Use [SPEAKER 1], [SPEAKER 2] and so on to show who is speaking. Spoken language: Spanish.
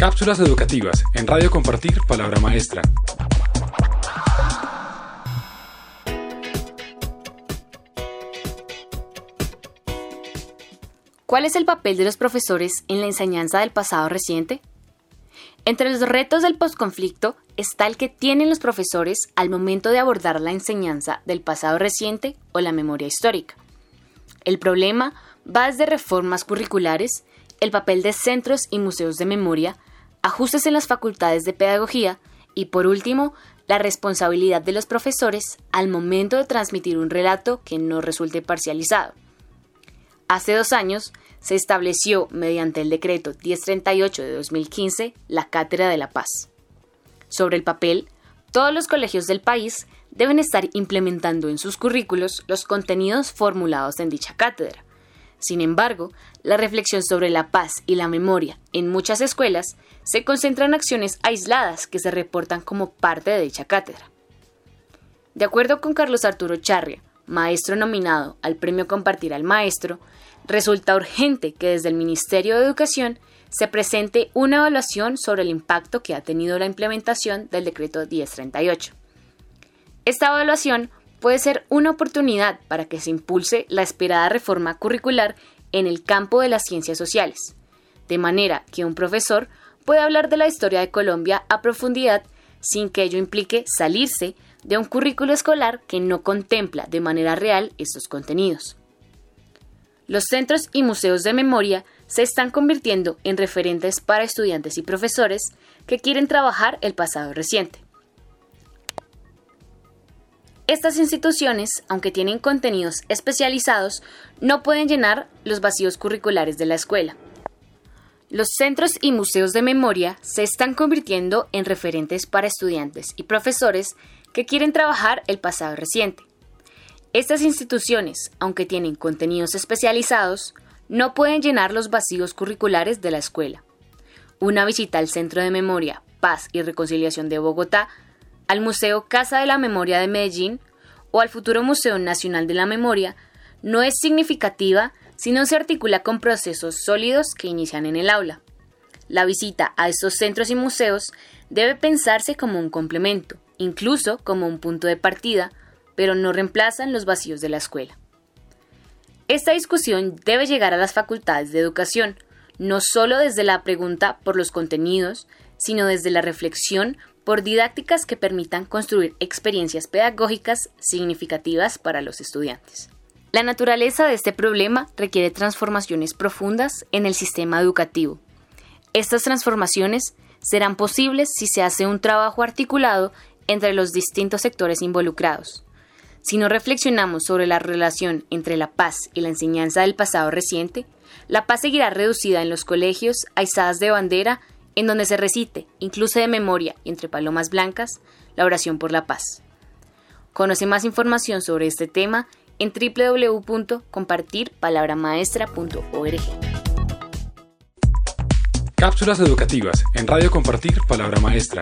[SPEAKER 1] Cápsulas educativas en Radio Compartir Palabra Maestra.
[SPEAKER 2] ¿Cuál es el papel de los profesores en la enseñanza del pasado reciente? Entre los retos del posconflicto está el que tienen los profesores al momento de abordar la enseñanza del pasado reciente o la memoria histórica. El problema va desde reformas curriculares, el papel de centros y museos de memoria, ajustes en las facultades de pedagogía y, por último, la responsabilidad de los profesores al momento de transmitir un relato que no resulte parcializado. Hace dos años se estableció, mediante el decreto 1038 de 2015, la Cátedra de la Paz. Sobre el papel, todos los colegios del país deben estar implementando en sus currículos los contenidos formulados en dicha cátedra. Sin embargo, la reflexión sobre la paz y la memoria en muchas escuelas se concentra en acciones aisladas que se reportan como parte de dicha cátedra. De acuerdo con Carlos Arturo Charria, maestro nominado al Premio Compartir al Maestro, resulta urgente que desde el Ministerio de Educación se presente una evaluación sobre el impacto que ha tenido la implementación del decreto 1038. Esta evaluación puede ser una oportunidad para que se impulse la esperada reforma curricular en el campo de las ciencias sociales, de manera que un profesor pueda hablar de la historia de Colombia a profundidad sin que ello implique salirse de un currículo escolar que no contempla de manera real estos contenidos. Los centros y museos de memoria se están convirtiendo en referentes para estudiantes y profesores que quieren trabajar el pasado reciente. Estas instituciones, aunque tienen contenidos especializados, no pueden llenar los vacíos curriculares de la escuela. Los centros y museos de memoria se están convirtiendo en referentes para estudiantes y profesores que quieren trabajar el pasado reciente. Estas instituciones, aunque tienen contenidos especializados, no pueden llenar los vacíos curriculares de la escuela. Una visita al Centro de Memoria, Paz y Reconciliación de Bogotá, al Museo Casa de la Memoria de Medellín o al futuro Museo Nacional de la Memoria no es significativa si no se articula con procesos sólidos que inician en el aula. La visita a estos centros y museos debe pensarse como un complemento, incluso como un punto de partida, pero no reemplazan los vacíos de la escuela. Esta discusión debe llegar a las facultades de educación, no solo desde la pregunta por los contenidos, sino desde la reflexión por didácticas que permitan construir experiencias pedagógicas significativas para los estudiantes. La naturaleza de este problema requiere transformaciones profundas en el sistema educativo. Estas transformaciones serán posibles si se hace un trabajo articulado entre los distintos sectores involucrados. Si no reflexionamos sobre la relación entre la paz y la enseñanza del pasado reciente, la paz seguirá reducida en los colegios a izadas de bandera en donde se recite, incluso de memoria y entre palomas blancas, la oración por la paz. Conoce más información sobre este tema en www.compartirpalabramaestra.org.
[SPEAKER 1] Cápsulas educativas en Radio Compartir Palabra Maestra.